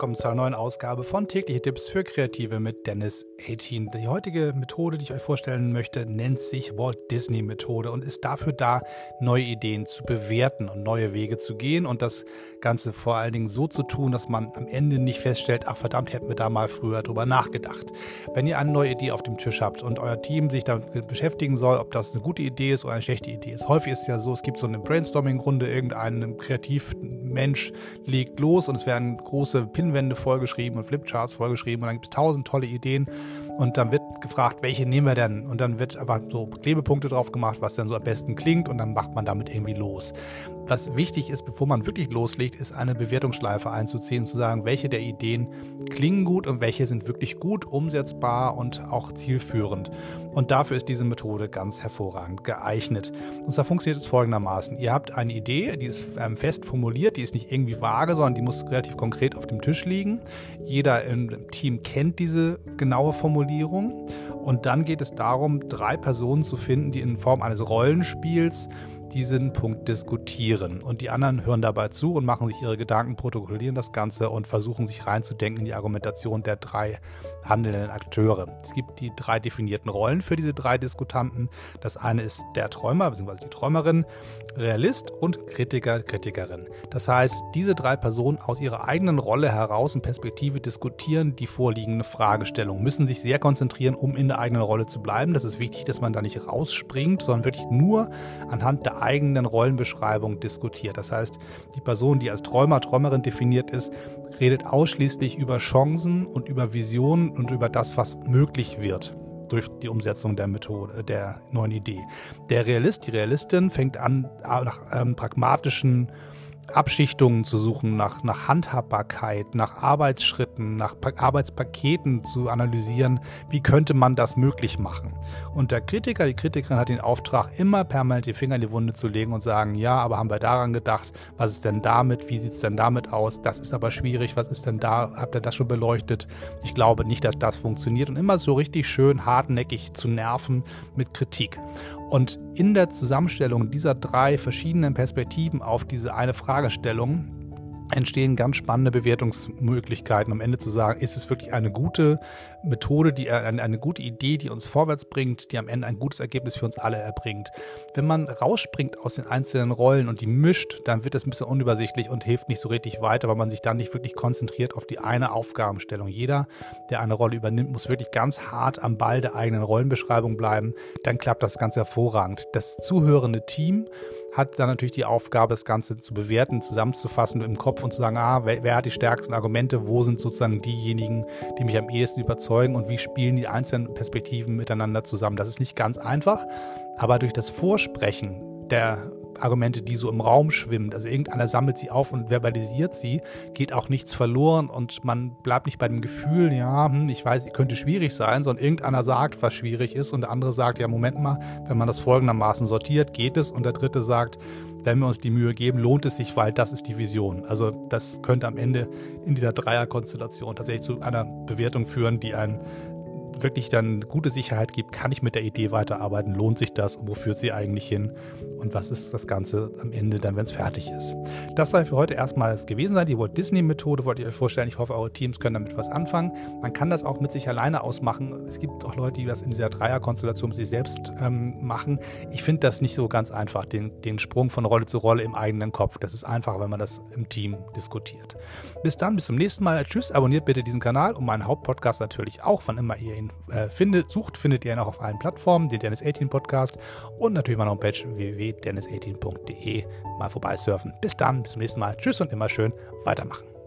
willkommen zu einer neuen Ausgabe von Tägliche Tipps für Kreative mit Dennis 18. Die heutige Methode, die ich euch vorstellen möchte, nennt sich Walt Disney Methode und ist dafür da, neue Ideen zu bewerten und neue Wege zu gehen und das Ganze vor allen Dingen so zu tun, dass man am Ende nicht feststellt, ach verdammt, hätten wir da mal früher drüber nachgedacht. Wenn ihr eine neue Idee auf dem Tisch habt und euer Team sich damit beschäftigen soll, ob das eine gute Idee ist oder eine schlechte Idee ist. Häufig ist es ja so, es gibt so eine Brainstorming-Runde, irgendein Kreativmensch legt los und es werden große Pinwände vollgeschrieben und Flipcharts vollgeschrieben und dann gibt es tausend tolle Ideen und dann wird gefragt, welche nehmen wir denn? Und dann wird einfach so Klebepunkte drauf gemacht, was dann so am besten klingt und dann macht man damit irgendwie los. Was wichtig ist, bevor man wirklich loslegt, ist eine Bewertungsschleife einzuziehen und zu sagen, welche der Ideen klingen gut und welche sind wirklich gut, umsetzbar und auch zielführend. Und dafür ist diese Methode ganz hervorragend geeignet. Und zwar funktioniert es folgendermaßen. Ihr habt eine Idee, die ist ähm, fest formuliert, die ist nicht irgendwie vage, sondern die muss relativ konkret auf dem Tisch liegen. Jeder im Team kennt diese genaue Formulierung. Und dann geht es darum, drei Personen zu finden, die in Form eines Rollenspiels diesen Punkt diskutieren. Und die anderen hören dabei zu und machen sich ihre Gedanken, protokollieren das Ganze und versuchen sich reinzudenken in die Argumentation der drei handelnden Akteure. Es gibt die drei definierten Rollen für diese drei Diskutanten. Das eine ist der Träumer bzw. die Träumerin, Realist und Kritiker, Kritikerin. Das heißt, diese drei Personen aus ihrer eigenen Rolle heraus und Perspektive diskutieren die vorliegende Fragestellung, müssen sich sehr konzentrieren, um in der eigenen Rolle zu bleiben. Das ist wichtig, dass man da nicht rausspringt, sondern wirklich nur anhand der eigenen Rollenbeschreibung diskutiert. Das heißt, die Person, die als Träumer, Träumerin definiert ist, redet ausschließlich über Chancen und über Visionen und über das, was möglich wird durch die Umsetzung der Methode, der neuen Idee. Der Realist, die Realistin fängt an, nach ähm, pragmatischen Abschichtungen zu suchen, nach, nach Handhabbarkeit, nach Arbeitsschritten, nach pa Arbeitspaketen zu analysieren, wie könnte man das möglich machen. Und der Kritiker, die Kritikerin hat den Auftrag, immer permanent die Finger in die Wunde zu legen und sagen, ja, aber haben wir daran gedacht, was ist denn damit, wie sieht es denn damit aus, das ist aber schwierig, was ist denn da, habt ihr das schon beleuchtet? Ich glaube nicht, dass das funktioniert und immer so richtig schön hartnäckig zu nerven mit Kritik. Und in der Zusammenstellung dieser drei verschiedenen Perspektiven auf diese eine Fragestellung entstehen ganz spannende Bewertungsmöglichkeiten, am Ende zu sagen, ist es wirklich eine gute Methode, die eine, eine gute Idee, die uns vorwärts bringt, die am Ende ein gutes Ergebnis für uns alle erbringt. Wenn man rausspringt aus den einzelnen Rollen und die mischt, dann wird es ein bisschen unübersichtlich und hilft nicht so richtig weiter, weil man sich dann nicht wirklich konzentriert auf die eine Aufgabenstellung. Jeder, der eine Rolle übernimmt, muss wirklich ganz hart am Ball der eigenen Rollenbeschreibung bleiben. Dann klappt das ganz hervorragend. Das zuhörende Team hat dann natürlich die Aufgabe, das Ganze zu bewerten, zusammenzufassen im Kopf und zu sagen, ah, wer, wer hat die stärksten Argumente, wo sind sozusagen diejenigen, die mich am ehesten überzeugen und wie spielen die einzelnen Perspektiven miteinander zusammen. Das ist nicht ganz einfach, aber durch das Vorsprechen der Argumente, die so im Raum schwimmen. Also irgendeiner sammelt sie auf und verbalisiert sie, geht auch nichts verloren und man bleibt nicht bei dem Gefühl, ja, hm, ich weiß, könnte schwierig sein, sondern irgendeiner sagt, was schwierig ist und der andere sagt, ja, Moment mal, wenn man das folgendermaßen sortiert, geht es und der dritte sagt, wenn wir uns die Mühe geben, lohnt es sich, weil das ist die Vision. Also das könnte am Ende in dieser Dreierkonstellation tatsächlich zu einer Bewertung führen, die einen wirklich dann gute Sicherheit gibt, kann ich mit der Idee weiterarbeiten, lohnt sich das, wo führt sie eigentlich hin und was ist das Ganze am Ende dann, wenn es fertig ist. Das soll für heute erstmal gewesen sein. Die Walt Disney Methode wollte ich euch vorstellen. Ich hoffe, eure Teams können damit was anfangen. Man kann das auch mit sich alleine ausmachen. Es gibt auch Leute, die das in dieser Dreierkonstellation mit sich selbst ähm, machen. Ich finde das nicht so ganz einfach, den, den Sprung von Rolle zu Rolle im eigenen Kopf. Das ist einfacher, wenn man das im Team diskutiert. Bis dann, bis zum nächsten Mal. Tschüss, abonniert bitte diesen Kanal und meinen Hauptpodcast natürlich auch, wann immer ihr äh, findet, sucht, findet ihr ihn auch auf allen Plattformen, den Dennis 18 Podcast und natürlich meine Homepage www.dennis18.de mal vorbeisurfen. Bis dann, bis zum nächsten Mal. Tschüss und immer schön weitermachen.